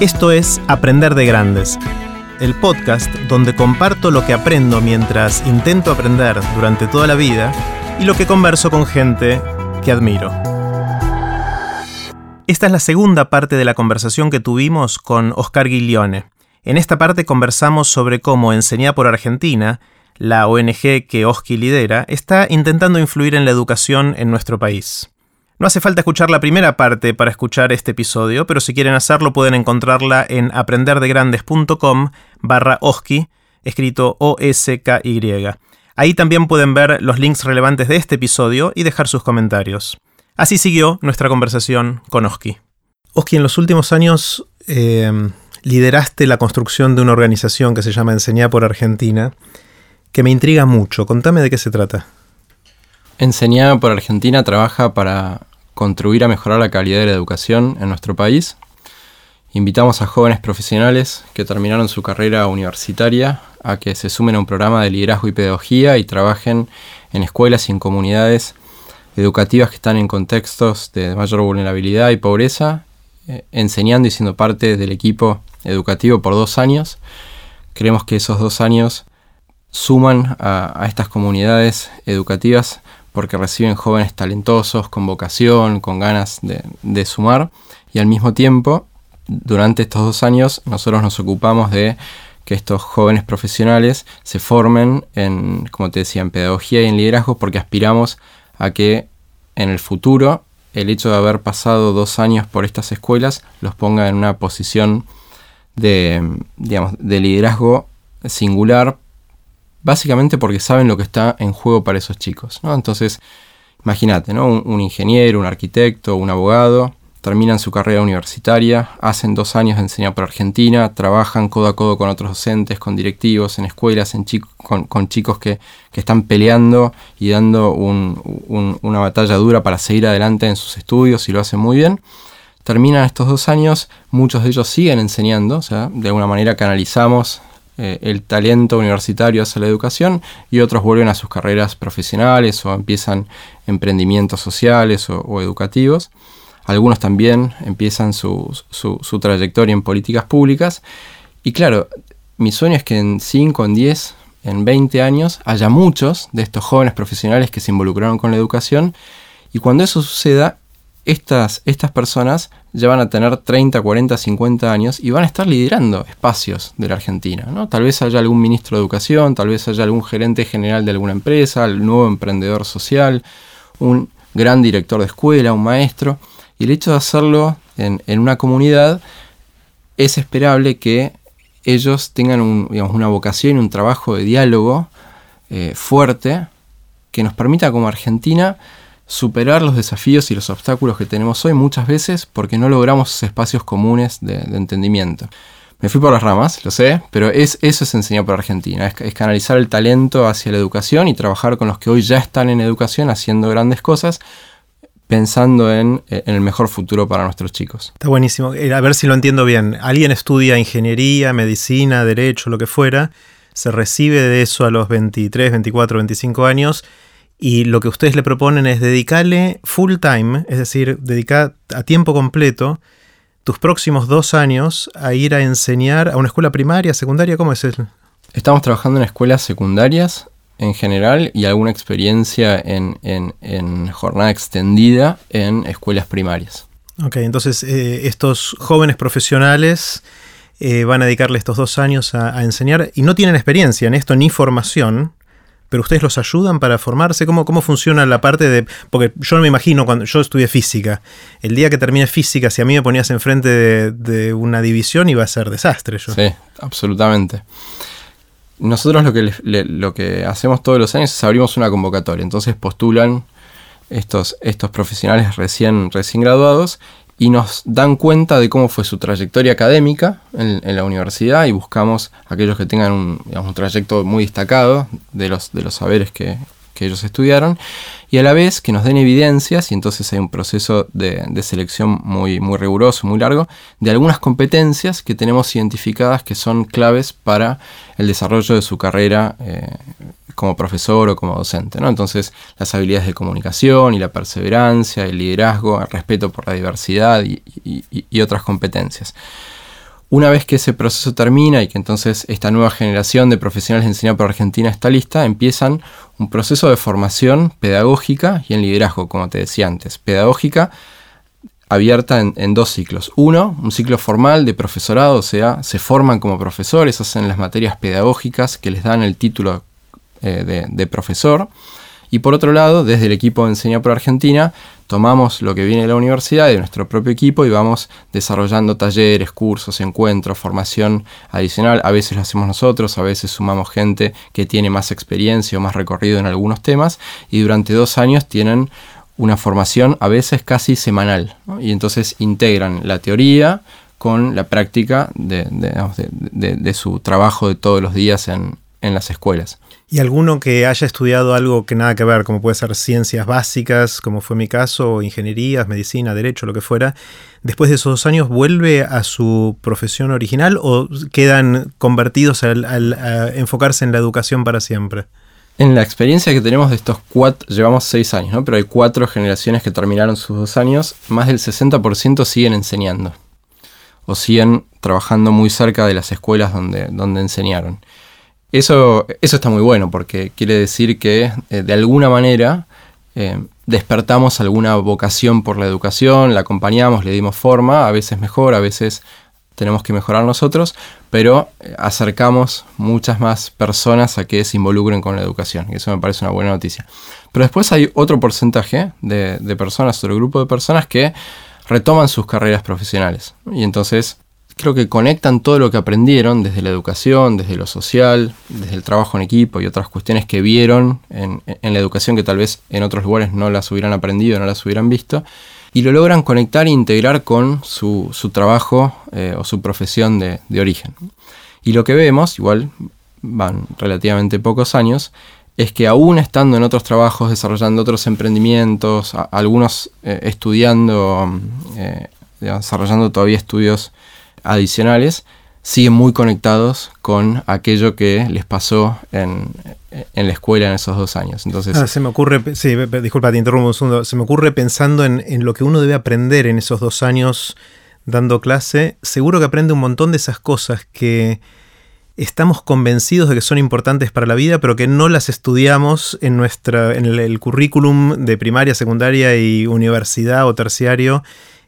Esto es Aprender de Grandes, el podcast donde comparto lo que aprendo mientras intento aprender durante toda la vida y lo que converso con gente que admiro. Esta es la segunda parte de la conversación que tuvimos con Oscar Guilione. En esta parte conversamos sobre cómo Enseñar por Argentina, la ONG que Oski lidera, está intentando influir en la educación en nuestro país. No hace falta escuchar la primera parte para escuchar este episodio, pero si quieren hacerlo pueden encontrarla en aprenderdegrandes.com barra OSKI, escrito O-S-K-Y. Ahí también pueden ver los links relevantes de este episodio y dejar sus comentarios. Así siguió nuestra conversación con Oski. Oski, en los últimos años eh, lideraste la construcción de una organización que se llama Enseñar por Argentina, que me intriga mucho. Contame de qué se trata. Enseñar por Argentina trabaja para contribuir a mejorar la calidad de la educación en nuestro país. Invitamos a jóvenes profesionales que terminaron su carrera universitaria a que se sumen a un programa de liderazgo y pedagogía y trabajen en escuelas y en comunidades educativas que están en contextos de mayor vulnerabilidad y pobreza, eh, enseñando y siendo parte del equipo educativo por dos años. Creemos que esos dos años suman a estas comunidades educativas porque reciben jóvenes talentosos, con vocación, con ganas de, sumar, y al mismo tiempo, durante estos dos años, nosotros nos ocupamos de que estos jóvenes profesionales se formen en, como te decía, en pedagogía y en liderazgo, porque aspiramos a que en el futuro el hecho de haber pasado dos años por estas escuelas los ponga en una posición de, digamos, de liderazgo singular básicamente porque saben lo que está en juego para esos chicos. ¿no? Entonces, imagínate, ¿no? Un, ingeniero, un arquitecto, un abogado, terminan su carrera universitaria, hacen dos años de enseñar por Argentina, trabajan codo a codo con otros docentes, con directivos, en escuelas, en con, chicos que, están peleando y dando una batalla dura para seguir adelante en sus estudios y lo hacen muy bien. Terminan estos dos años, muchos de ellos siguen enseñando, o sea, de alguna manera canalizamos eh, el talento universitario hacia la educación y otros vuelven a sus carreras profesionales o empiezan emprendimientos sociales o, educativos. Algunos también empiezan su, trayectoria en políticas públicas. Y claro, mi sueño es que en 5, en 10, en 20 años haya muchos de estos jóvenes profesionales que se involucraron con la educación y cuando eso suceda, estas, estas personas ya van a tener 30, 40, 50 años y van a estar liderando espacios de la Argentina. ¿no? Tal vez haya algún ministro de educación, tal vez haya algún gerente general de alguna empresa, el nuevo emprendedor social, un gran director de escuela, un maestro. Y el hecho de hacerlo en, una comunidad es esperable que ellos tengan una vocación un trabajo de diálogo eh, fuerte que nos permita como Argentina superar los desafíos y los obstáculos que tenemos hoy muchas veces porque no logramos espacios comunes de, entendimiento. Me fui por las ramas, lo sé, pero es, eso es enseñar por Argentina, es, canalizar el talento hacia la educación y trabajar con los que hoy ya están en educación haciendo grandes cosas, pensando en, el mejor futuro para nuestros chicos. Está buenísimo. Eh, a ver si lo entiendo bien. Alguien estudia ingeniería, medicina, derecho, lo que fuera, se recibe de eso a los 23, 24, 25 años y lo que ustedes le proponen es dedicarle full time, es decir, dedicar a tiempo completo tus próximos dos años a ir a enseñar a una escuela primaria, secundaria, ¿cómo es eso? Estamos trabajando en escuelas secundarias en general y alguna experiencia en, jornada extendida en escuelas primarias. Ok, entonces eh, estos jóvenes profesionales eh, van a dedicarle estos dos años a, enseñar y no tienen experiencia en esto ni formación, pero ustedes los ayudan para formarse. ¿Cómo, ¿Cómo funciona la parte de.? Porque yo no me imagino cuando yo estudié física. El día que termine física, si a mí me ponías enfrente de, una división, iba a ser desastre. Sí, absolutamente. Nosotros lo que, lo que hacemos todos los años es abrimos una convocatoria. Entonces postulan estos, estos profesionales recién, recién graduados y nos dan cuenta de cómo fue su trayectoria académica en, la universidad y buscamos aquellos que tengan un, un trayecto muy destacado de los, de los saberes que, que ellos estudiaron y a la vez que nos den evidencias y entonces hay un proceso de, selección muy, muy riguroso, muy largo, de algunas competencias que tenemos identificadas que son claves para el desarrollo de su carrera eh, como profesor o como docente. ¿no? Entonces las habilidades de comunicación y la perseverancia, el liderazgo, el respeto por la diversidad y otras competencias. Una vez que ese proceso termina y que entonces esta nueva generación de profesionales de enseñanza por Argentina está lista, empiezan un proceso de formación pedagógica y en liderazgo, como te decía antes. Pedagógica abierta en, dos ciclos. Uno, un ciclo formal de profesorado, o sea, se forman como profesores, hacen las materias pedagógicas que les dan el título eh, de, profesor. Y por otro lado, desde el equipo de Enseña por Argentina, tomamos lo que viene de la universidad, de nuestro propio equipo, y vamos desarrollando talleres, cursos, encuentros, formación adicional. A veces lo hacemos nosotros, a veces sumamos gente que tiene más experiencia o más recorrido en algunos temas, y durante dos años tienen una formación a veces casi semanal, y entonces integran la teoría con la práctica de, su trabajo de todos los días en, las escuelas. ¿Y alguno que haya estudiado algo que nada que ver, como puede ser ciencias básicas, como fue mi caso, ingenierías, medicina, derecho, lo que fuera, después de esos dos años vuelve a su profesión original o quedan convertidos al, a enfocarse en la educación para siempre? En la experiencia que tenemos de estos cuatro, llevamos seis años, ¿no? pero hay cuatro generaciones que terminaron sus dos años, más del 60% siguen enseñando o siguen trabajando muy cerca de las escuelas donde, donde enseñaron. Eso, eso está muy bueno porque quiere decir que eh, de alguna manera eh, despertamos alguna vocación por la educación, la acompañamos, le dimos forma, a veces mejor, a veces tenemos que mejorar nosotros, pero eh, acercamos muchas más personas a que se involucren con la educación, y eso me parece una buena noticia. Pero después hay otro porcentaje de, personas, otro grupo de personas que retoman sus carreras profesionales, y entonces creo que conectan todo lo que aprendieron desde la educación, desde lo social, desde el trabajo en equipo y otras cuestiones que vieron en, la educación que tal vez en otros lugares no las hubieran aprendido, no las hubieran visto, y lo logran conectar e integrar con su, trabajo eh, o su profesión de, origen. Y lo que vemos, igual van relativamente pocos años, es que aún estando en otros trabajos, desarrollando otros emprendimientos, algunos eh, estudiando, eh, desarrollando todavía estudios adicionales, siguen muy conectados con aquello que les pasó en, la escuela en esos dos años. Entonces, ah, se me ocurre, sí, disculpa, te interrumpo un segundo, se me ocurre pensando en, lo que uno debe aprender en esos dos años dando clase, seguro que aprende un montón de esas cosas que estamos convencidos de que son importantes para la vida, pero que no las estudiamos en, nuestra, en el, currículum de primaria, secundaria y universidad o terciario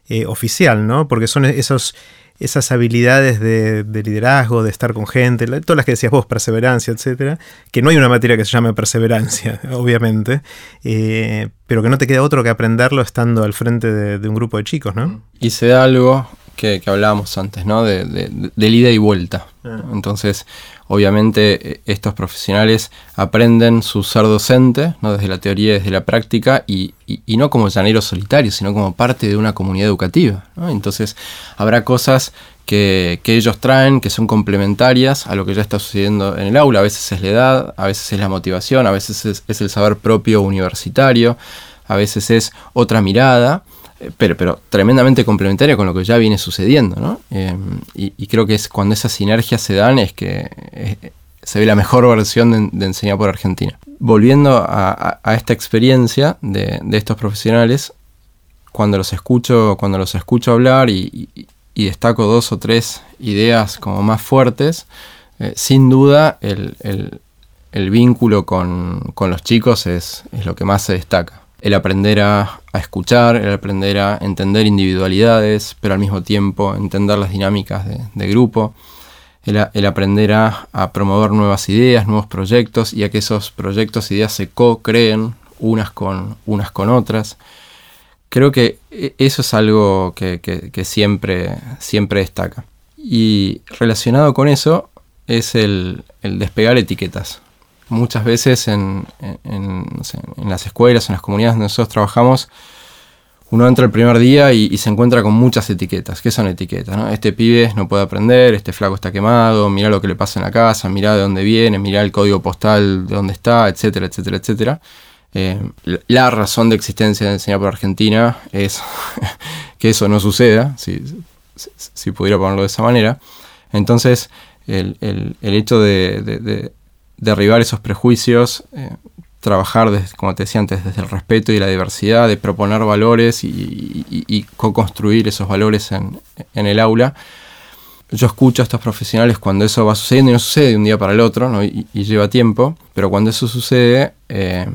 eh, oficial, ¿no? Porque son esos esas habilidades de, liderazgo, de estar con gente, todas las que decías vos, perseverancia, etcétera, que no hay una materia que se llame perseverancia, obviamente, eh, pero que no te queda otro que aprenderlo estando al frente de, un grupo de chicos, ¿no? Y se da algo que, hablábamos antes, ¿no? De, de, ida y vuelta. Ah. Entonces, obviamente, e, estos profesionales aprenden su ser docente, ¿no? Desde la teoría, desde la práctica, y, no como llaneros solitarios, sino como parte de una comunidad educativa. Entonces, habrá cosas que, ellos traen que son complementarias a lo que ya está sucediendo en el aula. A veces es la edad, a veces es la motivación, a veces es el saber propio universitario, a veces es otra mirada pero, pero tremendamente complementaria con lo que ya viene sucediendo, ¿no? Eh, y, creo que es cuando esas sinergias se dan es que eh, se ve la mejor versión de, enseñar por Argentina. Volviendo a, esta experiencia de, estos profesionales, cuando los escucho, cuando los escucho hablar y, destaco dos o tres ideas como más fuertes, eh, sin duda el, vínculo con, los chicos es lo que más se destaca el aprender a, escuchar, el aprender a entender individualidades, pero al mismo tiempo entender las dinámicas de, grupo, el, aprender a, promover nuevas ideas, nuevos proyectos y a que esos proyectos e ideas se co-creen unas con, unas con otras. Creo que e, eso es algo que, siempre, siempre destaca. Y relacionado con eso es el despegar etiquetas muchas veces en, las escuelas, en las comunidades donde nosotros trabajamos, uno entra el primer día y, se encuentra con muchas etiquetas. ¿Qué son etiquetas? Este pibe no puede aprender, este flaco está quemado, mira lo que le pasa en la casa, mira de dónde viene, mira el código postal de dónde está, etcétera, etcétera, etcétera. Eh, la razón de existencia de enseñar por Argentina es que eso no suceda, si, pudiera ponerlo de esa manera. Entonces, el, hecho de derribar esos prejuicios, eh, trabajar, como te decía antes, desde el respeto y la diversidad, de proponer valores y, co-construir esos valores en, el aula, yo escucho a estos profesionales cuando eso va sucediendo y no sucede de un día para el otro y, lleva tiempo, pero cuando eso sucede eh,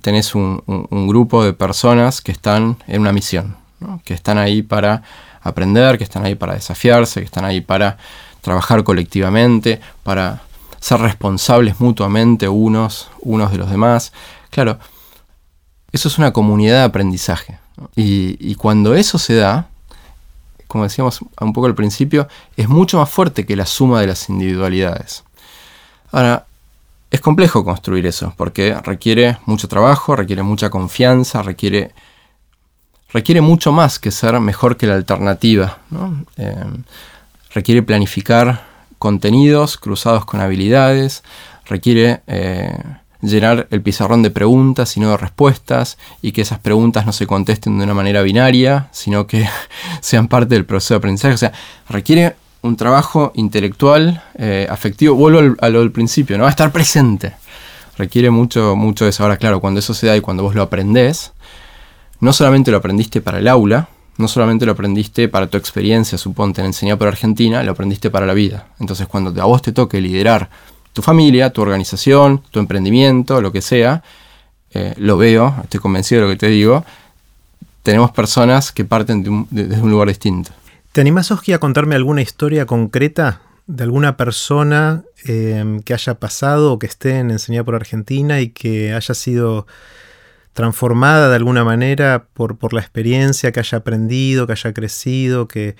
tenés un, grupo de personas que están en una misión, que están ahí para aprender, que están ahí para desafiarse, que están ahí para trabajar colectivamente, para ser responsables mutuamente unos, unos de los demás. Claro, eso es una comunidad de aprendizaje. y cuando eso se da, como decíamos un poco al principio, es mucho más fuerte que la suma de las individualidades. Ahora, es complejo construir eso, porque requiere mucho trabajo, requiere mucha confianza, requiere, requiere mucho más que ser mejor que la alternativa. Eh, requiere planificar contenidos cruzados con habilidades, requiere eh, llenar el pizarrón de preguntas y no de respuestas, y que esas preguntas no se contesten de una manera binaria, sino que sean parte del proceso de aprendizaje. O sea, requiere un trabajo intelectual, eh, afectivo, vuelvo a lo del principio, ¿no? A estar presente. Requiere mucho, mucho de eso. Ahora, claro, cuando eso se da y cuando vos lo aprendés, no solamente lo aprendiste para el aula, no solamente lo aprendiste para tu experiencia, suponte, en enseñar por Argentina, lo aprendiste para la vida. Entonces, cuando a vos te toque liderar tu familia, tu organización, tu emprendimiento, lo que sea, eh, lo veo, estoy convencido de lo que te digo, tenemos personas que parten desde un lugar distinto. ¿Te animás, Oski, a contarme alguna historia concreta de alguna persona em, que haya pasado o que esté en Enseñar por Argentina y que haya sido transformada de alguna manera por, por la experiencia, que haya aprendido, que haya crecido, que,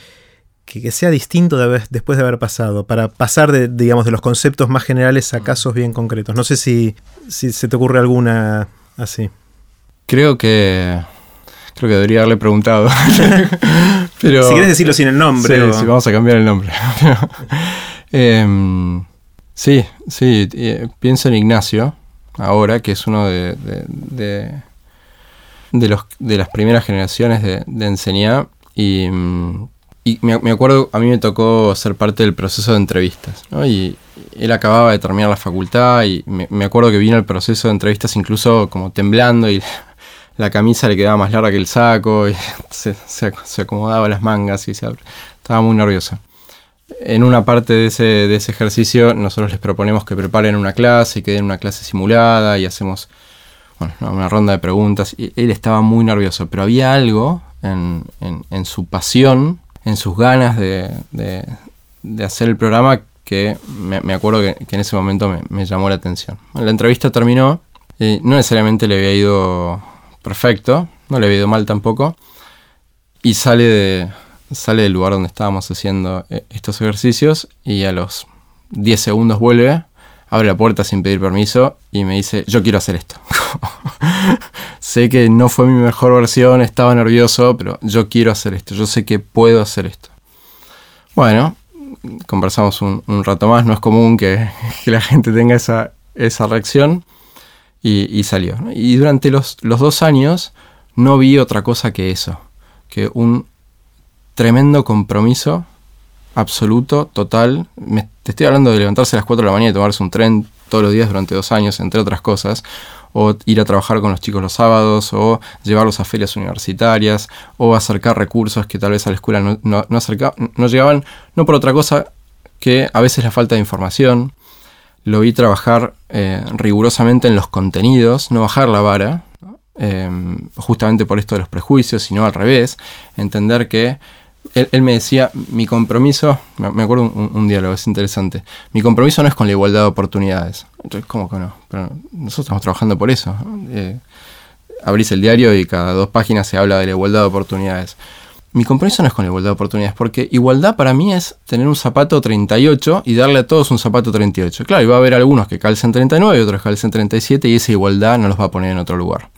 que, sea distinto después de haber pasado, para pasar de, digamos, de los conceptos más generales a mm. casos bien concretos. No sé si, si se te ocurre alguna así. Creo que creo que debería haberle preguntado. Pero, si quieres decirlo sin el nombre. Sí, vamos a cambiar el nombre. Em, sí, sí, eh, pienso en Ignacio, ahora, que es uno de, de, los, de las primeras generaciones de, de enseñar. Y y me, acuerdo, a mí me tocó ser parte del proceso de entrevistas. Y él acababa de terminar la facultad y me, acuerdo que vino el proceso de entrevistas incluso como temblando y la camisa le quedaba más larga que el saco y se, acomodaba las mangas y se, estaba muy nervioso. En una parte de ese, de ese ejercicio nosotros les proponemos que preparen una clase y que den una clase simulada y hacemos una ronda de preguntas. Él estaba muy nervioso, pero había algo en, en su pasión en sus ganas de, hacer el programa que me, acuerdo que, en ese momento me, llamó la atención. la entrevista terminó, y no necesariamente le había ido perfecto, no le había ido mal tampoco, y sale, de, sale del lugar donde estábamos haciendo eh, estos ejercicios y a los 10 segundos vuelve, abre la puerta sin pedir permiso y me dice, yo quiero hacer esto. sé que no fue mi mejor versión, estaba nervioso, pero yo quiero hacer esto, yo sé que puedo hacer esto. Bueno, conversamos un, rato más, no es común que, la gente tenga esa, esa reacción y, salió. Y durante los, los dos años no vi otra cosa que eso, que un tremendo compromiso absoluto, total. te estoy hablando de levantarse a las 4 de la mañana y tomarse un tren todos los días durante dos años, entre otras cosas, o ir a trabajar con los chicos los sábados, o llevarlos a ferias universitarias, o acercar recursos que tal vez a la escuela no, no, llegaban, no por otra cosa que a veces la falta de información. Lo vi trabajar eh, rigurosamente en los contenidos, no bajar la vara, eh, justamente por esto de los prejuicios, sino al revés, entender que él, me decía, mi compromiso, me acuerdo un, diálogo, es interesante, mi compromiso no es con la igualdad de oportunidades. Entonces, ¿cómo que no? Pero nosotros estamos trabajando por eso. Eh, abrís el diario y cada dos páginas se habla de la igualdad de oportunidades. Mi compromiso no es con la igualdad de oportunidades, porque igualdad para mí es tener un zapato 38 y darle a todos un zapato 38. Claro, y va a haber algunos que calcen 39 y otros que calcen 37 y esa igualdad no los va a poner en otro lugar.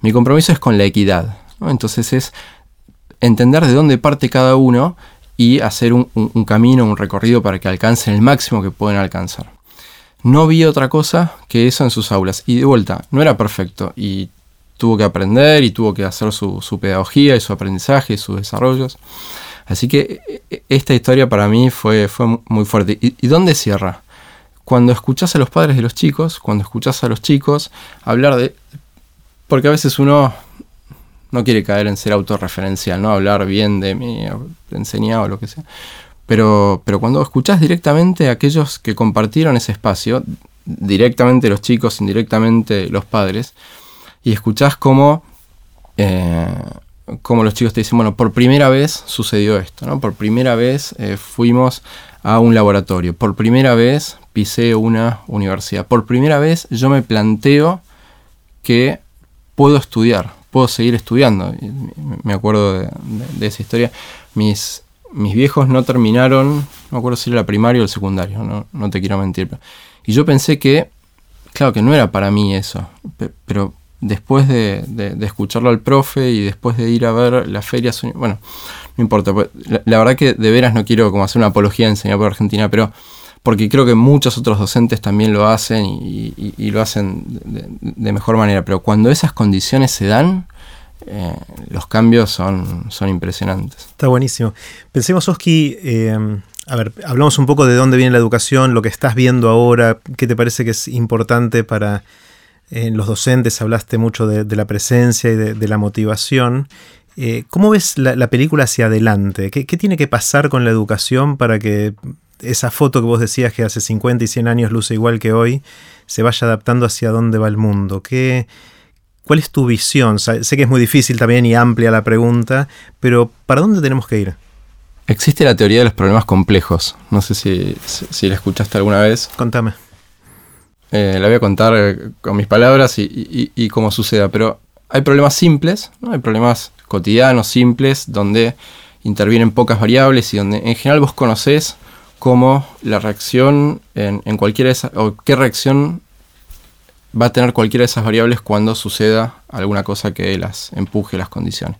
Mi compromiso es con la equidad. Entonces es entender de dónde parte cada uno y hacer un, camino, un recorrido para que alcancen el máximo que pueden alcanzar. No vi otra cosa que eso en sus aulas. Y de vuelta, no era perfecto. Y tuvo que aprender y tuvo que hacer su, pedagogía y su aprendizaje y sus desarrollos. Así que e, e, esta historia para mí fue, fue muy fuerte. ¿Y, ¿Y, dónde cierra? Cuando escuchas a los padres de los chicos, cuando escuchas a los chicos hablar de... Porque a veces uno no quiere caer en ser autorreferencial, ¿no? Hablar bien de mí, enseñado lo que sea. Pero, pero cuando escuchás directamente a aquellos que compartieron ese espacio, directamente los chicos, indirectamente los padres, y escuchás cómo, eh, cómo los chicos te dicen, bueno, por primera vez sucedió esto, ¿no? Por primera vez eh, fuimos a un laboratorio, por primera vez pisé una universidad, por primera vez yo me planteo que puedo estudiar, puedo seguir estudiando. Me acuerdo de, esa historia. Mis, mis viejos no terminaron, no me acuerdo si era la primaria o el secundario, no, no te quiero mentir. Y yo pensé que, claro, que no era para mí eso, pero después de, escucharlo al profe y después de ir a ver las ferias, bueno, no importa, pues, la, verdad que de veras no quiero como hacer una apología de enseñar por Argentina, pero porque creo que muchos otros docentes también lo hacen y, lo hacen de, mejor manera, pero cuando esas condiciones se dan, eh, los cambios son, son impresionantes. Está buenísimo. Pensemos, Oski, eh, a ver, hablamos un poco de dónde viene la educación, lo que estás viendo ahora, qué te parece que es importante para eh, los docentes, hablaste mucho de, la presencia y de, la motivación. ¿Cómo ves la, película hacia adelante? ¿Qué, tiene que pasar con la educación para que esa foto que vos decías que hace 50 y 100 años luce igual que hoy, se vaya adaptando hacia dónde va el mundo? ¿Qué, ¿Cuál es tu visión? Sé que es muy difícil también y amplia la pregunta, pero ¿para dónde tenemos que ir? Existe la teoría de los problemas complejos. No sé si, la escuchaste alguna vez. Contame. Eh, la voy a contar eh, con mis palabras y, cómo suceda. Pero hay problemas simples, ¿no? hay problemas cotidianos, simples, donde intervienen pocas variables y donde en general vos conocés cómo la reacción en, cualquiera de esas, o qué reacción va a tener cualquiera de esas variables cuando suceda alguna cosa que las empuje las condiciones.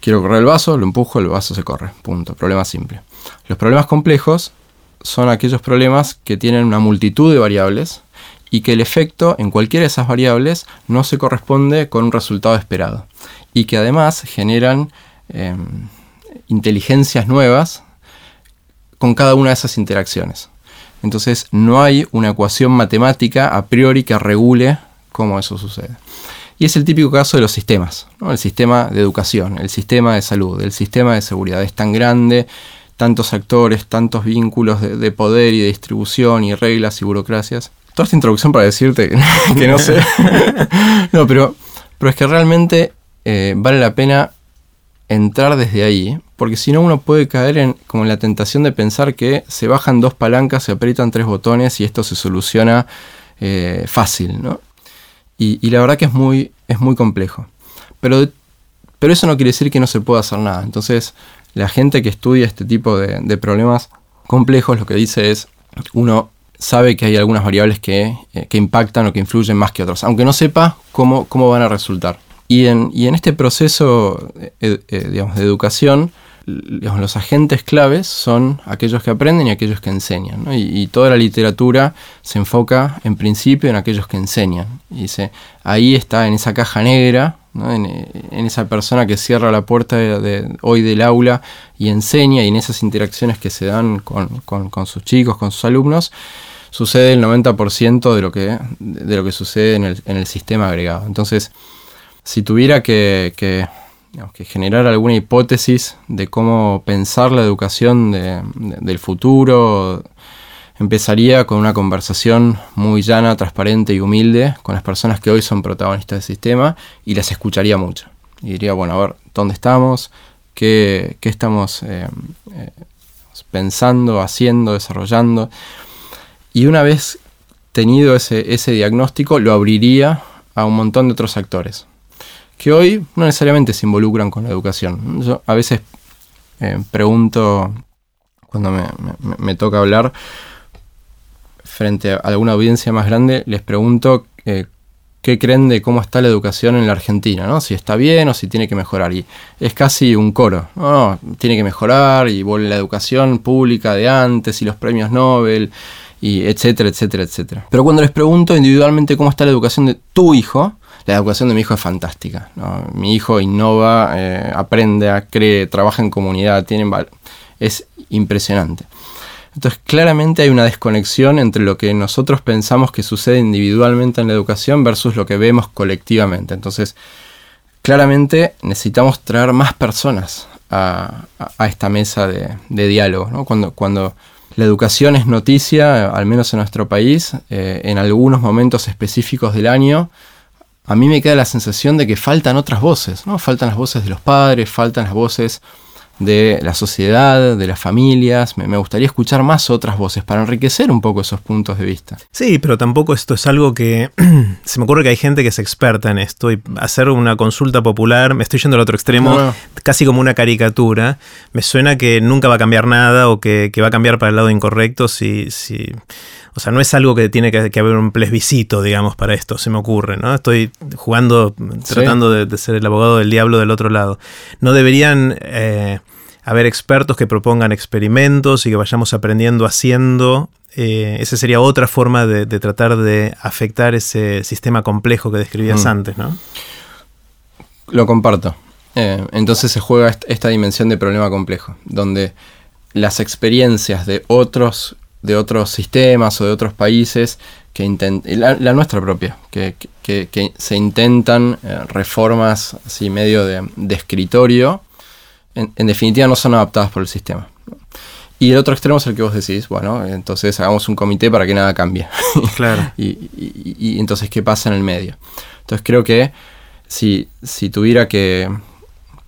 Quiero correr el vaso, lo empujo, el vaso se corre. Punto. Problema simple. Los problemas complejos son aquellos problemas que tienen una multitud de variables y que el efecto en cualquiera de esas variables no se corresponde con un resultado esperado. Y que además generan em, inteligencias nuevas con cada una de esas interacciones. Entonces no hay una ecuación matemática a priori que regule cómo eso sucede. Y es el típico caso de los sistemas, el sistema de educación, el sistema de salud, el sistema de seguridad. Es tan grande, tantos actores, tantos vínculos de, poder y de distribución y reglas y burocracias. Toda esta introducción para decirte que no sé. no, pero, pero es que realmente eh, vale la pena entrar desde ahí, porque si no uno puede caer en como en la tentación de pensar que se bajan dos palancas, se aprietan tres botones y esto se soluciona eh, fácil, ¿no? Y, la verdad que es muy, es muy complejo. Pero, pero eso no quiere decir que no se pueda hacer nada. Entonces, la gente que estudia este tipo de, problemas complejos lo que dice es, uno sabe que hay algunas variables que, eh, impactan o que influyen más que otras, aunque no sepa cómo, cómo van a resultar. Y en, y en este proceso eh, eh, de educación, los agentes claves son aquellos que aprenden y aquellos que enseñan. Y, toda la literatura se enfoca en principio en aquellos que enseñan. Y dice, ahí está en esa caja negra, en, esa persona que cierra la puerta hoy del aula y enseña, y en esas interacciones que se dan con, sus chicos, con sus alumnos, sucede el 90% de lo que, de lo que sucede en el, sistema agregado. Entonces, si tuviera que generar alguna hipótesis de cómo pensar la educación del futuro, empezaría con una conversación muy llana, transparente y humilde con las personas que hoy son protagonistas del sistema y las escucharía mucho. Y diría, bueno, a ver, ¿dónde estamos? ¿Qué, estamos eh, eh, pensando, haciendo, desarrollando? Y una vez tenido ese diagnóstico, lo abriría a un montón de otros actores que hoy no necesariamente se involucran con la educación. Yo a veces eh, pregunto, cuando me, toca hablar, frente a alguna audiencia más grande, les pregunto eh, qué creen de cómo está la educación en la Argentina, ¿no? Si está bien o si tiene que mejorar. Y es casi un coro, no, tiene que mejorar y vuelve la educación pública de antes y los premios Nobel y etcétera, etcétera, etcétera. Pero cuando les pregunto individualmente cómo está la educación de tu hijo, la educación de mi hijo es fantástica. Mi hijo innova, eh, aprende, cree, trabaja en comunidad, tiene es impresionante. Entonces, claramente hay una desconexión entre lo que nosotros pensamos que sucede individualmente en la educación versus lo que vemos colectivamente. Entonces, claramente necesitamos traer más personas a, esta mesa de, diálogo. Cuando, la educación es noticia, al menos en nuestro país, eh, en algunos momentos específicos del año, a mí me queda la sensación de que faltan otras voces, ¿no? Faltan las voces de los padres, faltan las voces de la sociedad, de las familias. Me, gustaría escuchar más otras voces para enriquecer un poco esos puntos de vista. Sí, pero tampoco esto es algo que se me ocurre que hay gente que es experta en esto y hacer una consulta popular, me estoy yendo al otro extremo, casi como una caricatura, me suena que nunca va a cambiar nada o que, va a cambiar para el lado incorrecto si... si o sea, no es algo que tiene que, haber un plebiscito, digamos, para esto, se me ocurre, ¿no? Estoy jugando, tratando de, ser el abogado del diablo del otro lado. No deberían eh, haber expertos que propongan experimentos y que vayamos aprendiendo haciendo. Eh, esa sería otra forma de, tratar de afectar ese sistema complejo que describías mm. antes, ¿no? Lo comparto. Eh, entonces se juega esta dimensión de problema complejo, donde las experiencias de otros de otros sistemas o de otros países que intentan, la, nuestra propia, que, se intentan eh, reformas así medio de, escritorio, en, definitiva no son adaptadas por el sistema. Y el otro extremo es el que vos decís, bueno, entonces hagamos un comité para que nada cambie. Claro. y, entonces, ¿qué pasa en el medio? Entonces creo que si, si tuviera que,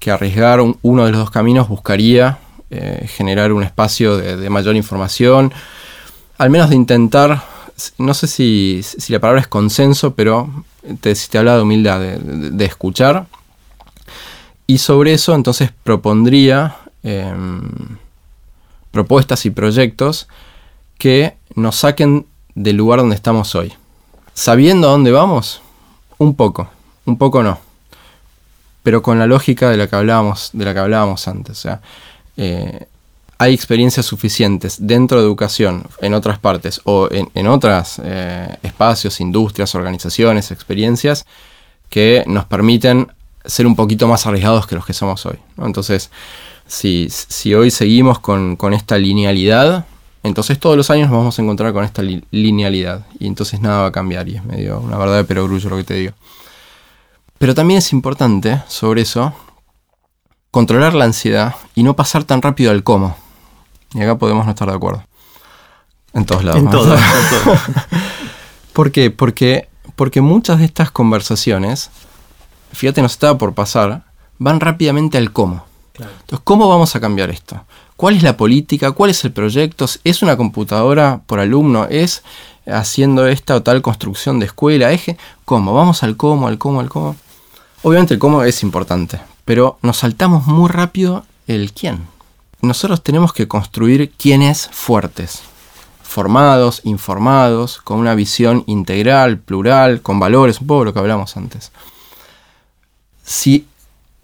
arriesgar uno de los dos caminos, buscaría eh, generar un espacio de mayor información, al menos de intentar, no sé si, la palabra es consenso, pero te, te habla de humildad, de, escuchar. Y sobre eso entonces propondría em, propuestas y proyectos que nos saquen del lugar donde estamos hoy. Sabiendo a dónde vamos, un poco, un poco no. Pero con la lógica de la que hablábamos, de la que hablábamos antes. O sea, eh, hay experiencias suficientes dentro de educación, en otras partes o en, otros eh, espacios, industrias, organizaciones, experiencias que nos permiten ser un poquito más arriesgados que los que somos hoy. Entonces, si, hoy seguimos con, esta linealidad, entonces todos los años nos vamos a encontrar con esta linealidad y entonces nada va a cambiar y es medio una verdad de perogrullo lo que te digo. Pero también es importante, sobre eso, controlar la ansiedad y no pasar tan rápido al cómo. Y acá podemos no estar de acuerdo. En todos lados. En todos. ¿Por qué? Porque, porque muchas de estas conversaciones, fíjate, nos estaba por pasar, van rápidamente al cómo. Entonces, ¿cómo vamos a cambiar esto? ¿Cuál es la política? ¿Cuál es el proyecto? ¿Es una computadora por alumno? ¿Es haciendo esta o tal construcción de escuela? ¿Eje? ¿Cómo? Vamos al cómo, al cómo, al cómo. Obviamente el cómo es importante, pero nos saltamos muy rápido el quién nosotros tenemos que construir quienes fuertes, formados, informados, con una visión integral, plural, con valores, un poco lo que hablamos antes. Si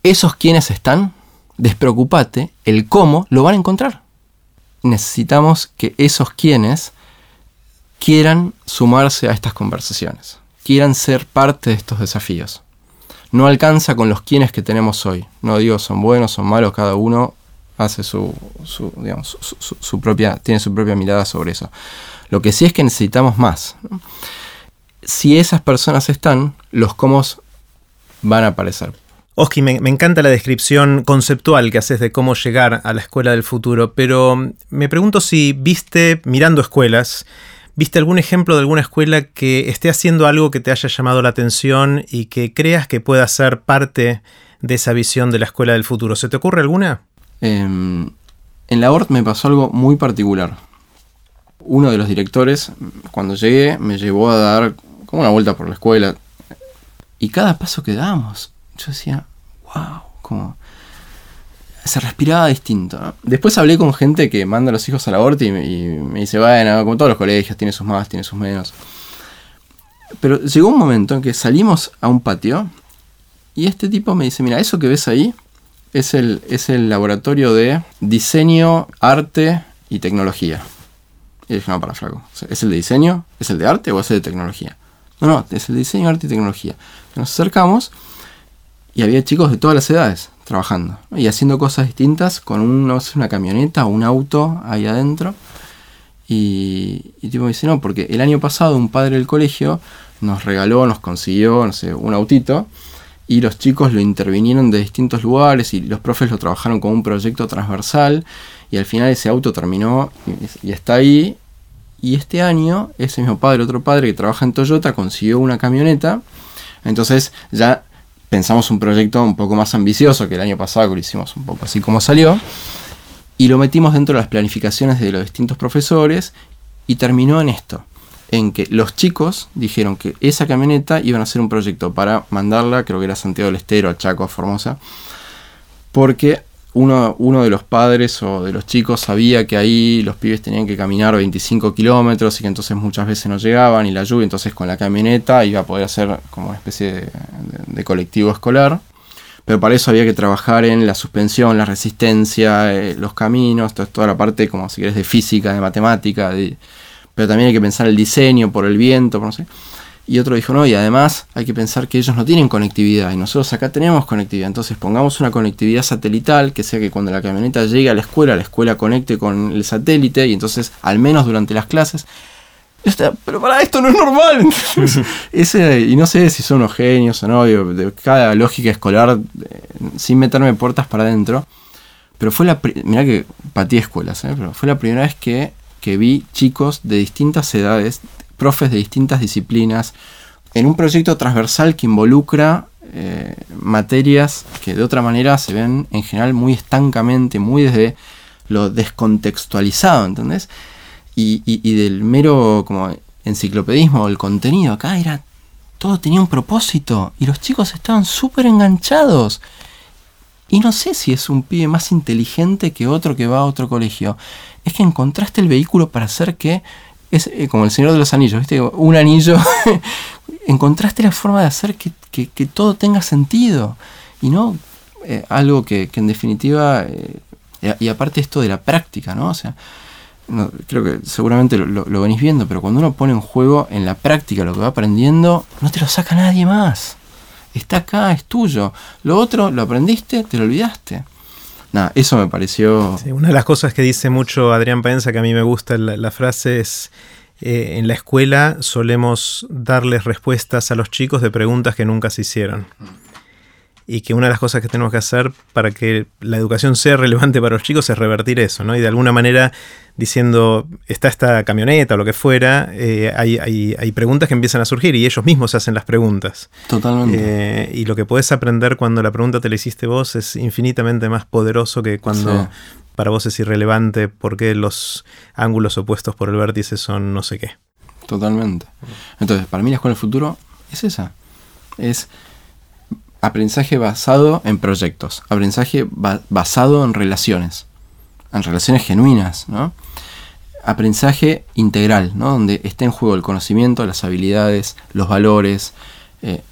esos quienes están, despreocupate, el cómo lo van a encontrar. Necesitamos que esos quienes quieran sumarse a estas conversaciones, quieran ser parte de estos desafíos. No alcanza con los quienes que tenemos hoy. No digo son buenos, son malos, cada uno hace su, su, propia, tiene su propia mirada sobre eso. Lo que sí es que necesitamos más. Si esas personas están, los cómo van a aparecer. Oski, me, encanta la descripción conceptual que haces de cómo llegar a la escuela del futuro, pero me pregunto si viste, mirando escuelas, ¿Viste algún ejemplo de alguna escuela que esté haciendo algo que te haya llamado la atención y que creas que pueda ser parte de esa visión de la escuela del futuro? ¿Se te ocurre alguna? Em, en la ORT me pasó algo muy particular. Uno de los directores, cuando llegué, me llevó a dar como una vuelta por la escuela. Y cada paso que dábamos, yo decía, wow, como se respiraba distinto. Después hablé con gente que manda a los hijos a la ORT y me, dice, bueno, como todos los colegios, tiene sus más, tiene sus menos. Pero llegó un momento en que salimos a un patio y este tipo me dice, mira, eso que ves ahí es el, es el laboratorio de diseño, arte y tecnología. Y dije, no, para flaco. ¿Es el de diseño? ¿Es el de arte o es el de tecnología? No, no, es el diseño, arte y tecnología. Nos acercamos y había chicos de todas las edades trabajando y haciendo cosas distintas con un, una camioneta o un auto ahí adentro. Y, y tipo me dice, no, porque el año pasado un padre del colegio nos regaló, nos consiguió, no sé, un autito y los chicos lo intervinieron de distintos lugares y los profes lo trabajaron como un proyecto transversal y al final ese auto terminó y, y está ahí. Y este año ese mismo padre, otro padre que trabaja en Toyota, consiguió una camioneta. Entonces ya pensamos un proyecto un poco más ambicioso que el año pasado, que lo hicimos un poco así como salió. Y lo metimos dentro de las planificaciones de los distintos profesores y terminó en esto en que los chicos dijeron que esa camioneta iban a hacer un proyecto para mandarla, creo que era Santiago del Estero, a Chaco, a Formosa, porque uno, uno de los padres o de los chicos sabía que ahí los pibes tenían que caminar 25 kilómetros y que entonces muchas veces no llegaban y la lluvia, entonces con la camioneta iba a poder hacer como una especie de, colectivo escolar. Pero para eso había que trabajar en la suspensión, la resistencia, eh, los caminos, toda la parte, como si querés, de física, de matemática, de, pero también hay que pensar el diseño por el viento, por no sé. Y otro dijo, no, y además hay que pensar que ellos no tienen conectividad y nosotros acá tenemos conectividad. Entonces pongamos una conectividad satelital que sea que cuando la camioneta llegue a la escuela, la escuela conecte con el satélite y entonces al menos durante las clases... pero para esto no es normal. Ese, y no sé si son unos genios o no, de cada lógica escolar, eh, sin meterme puertas para adentro. Pero fue la... Mirá que patí escuelas, ¿eh? pero fue la primera vez que que vi chicos de distintas edades, profes de distintas disciplinas, en un proyecto transversal que involucra eh, materias que de otra manera se ven en general muy estancamente, muy desde lo descontextualizado, ¿entendés? Y, del mero como enciclopedismo, el contenido acá era, todo tenía un propósito y los chicos estaban súper enganchados. Y no sé si es un pibe más inteligente que otro que va a otro colegio es que encontraste el vehículo para hacer que, es eh, como el Señor de los Anillos, ¿viste? Un anillo, encontraste la forma de hacer que, todo tenga sentido y no eh, algo que, en definitiva, eh, y aparte esto de la práctica, ¿no? O sea, creo que seguramente lo, lo, venís viendo, pero cuando uno pone en juego en la práctica lo que va aprendiendo, no te lo saca nadie más. Está acá, es tuyo. Lo otro lo aprendiste, te lo olvidaste nada, eso me pareció... una de las cosas que dice mucho Adrián Paenza, que a mí me gusta la, frase, es... Eh, en la escuela solemos darles respuestas a los chicos de preguntas que nunca se hicieron. Y que una de las cosas que tenemos que hacer para que la educación sea relevante para los chicos es revertir eso, ¿no? Y de alguna manera diciendo, está esta camioneta o lo que fuera, eh, hay, preguntas que empiezan a surgir y ellos mismos hacen las preguntas. Totalmente. Eh, y lo que puedes aprender cuando la pregunta te la hiciste vos es infinitamente más poderoso que cuando para vos es irrelevante porque los ángulos opuestos por el vértice son no sé qué. Totalmente. Entonces, para mí la escuela del futuro es esa. Es aprendizaje basado en proyectos, aprendizaje basado en relaciones, en relaciones genuinas, ¿no? Aprendizaje integral, ¿no? Donde esté en juego el conocimiento, las habilidades, los valores, eh,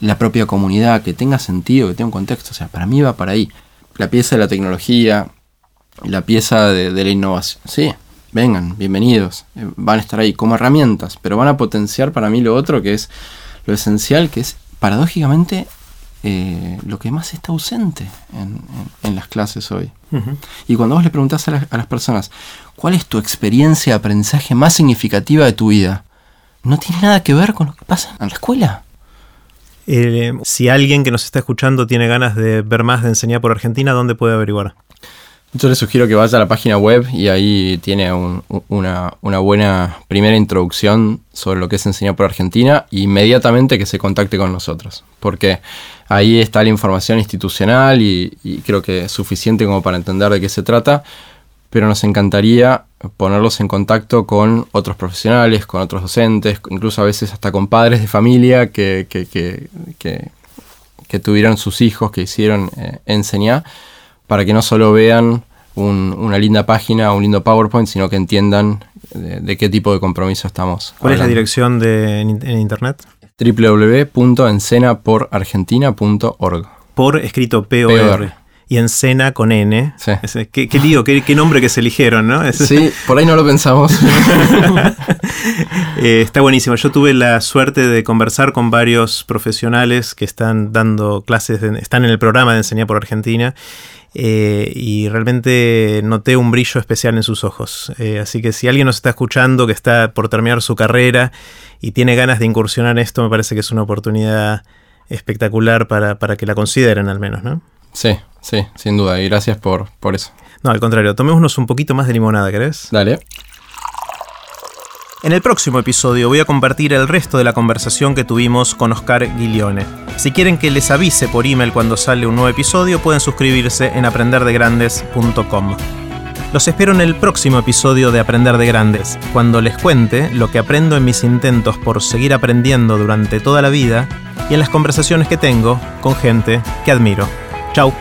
la propia comunidad, que tenga sentido, que tenga un contexto. O sea, para mí va para ahí. La pieza de la tecnología, la pieza de, la innovación. Sí, vengan, bienvenidos. Eh, van a estar ahí como herramientas, pero van a potenciar para mí lo otro que es lo esencial, que es paradójicamente eh, lo que más está ausente en, las clases hoy. Y cuando vos le preguntás a, las personas, ¿cuál es tu experiencia de aprendizaje más significativa de tu vida? No tiene nada que ver con lo que pasa en la escuela. Eh, si alguien que nos está escuchando tiene ganas de ver más de Enseñar por Argentina, ¿dónde puede averiguar? Yo le sugiero que vaya a la página web y ahí tiene una, buena primera introducción sobre lo que es enseñar por Argentina e inmediatamente que se contacte con nosotros. Porque ahí está la información institucional y, creo que es suficiente como para entender de qué se trata. Pero nos encantaría ponerlos en contacto con otros profesionales, con otros docentes, incluso a veces hasta con padres de familia que, que, tuvieran sus hijos, que hicieron eh, enseñar para que no solo vean una linda página, un lindo PowerPoint, sino que entiendan de, qué tipo de compromiso estamos. ¿Cuál es la dirección de, en, internet? www.encenaporargentina.org. Por escrito P-O-R. Y Encena con N. Sí. qué, lío, qué, nombre que se eligieron, ¿no? Sí, por ahí no lo pensamos. Eh, está buenísimo. Yo tuve la suerte de conversar con varios profesionales que están dando clases, están en el programa de Enseñar por Argentina eh, y realmente noté un brillo especial en sus ojos. Eh, así que si alguien nos está escuchando que está por terminar su carrera y tiene ganas de incursionar en esto, me parece que es una oportunidad espectacular para, para que la consideren al menos, ¿no? Sí, sí, sin duda. Y gracias por, por eso. No, al contrario, tomémonos un poquito más de limonada, ¿querés? Dale. En el próximo episodio voy a compartir el resto de la conversación que tuvimos con Oscar Guilione. Si quieren que les avise por email cuando sale un nuevo episodio, pueden suscribirse en aprenderdegrandes.com. Los espero en el próximo episodio de Aprender de Grandes, cuando les cuente lo que aprendo en mis intentos por seguir aprendiendo durante toda la vida y en las conversaciones que tengo con gente que admiro. Chau.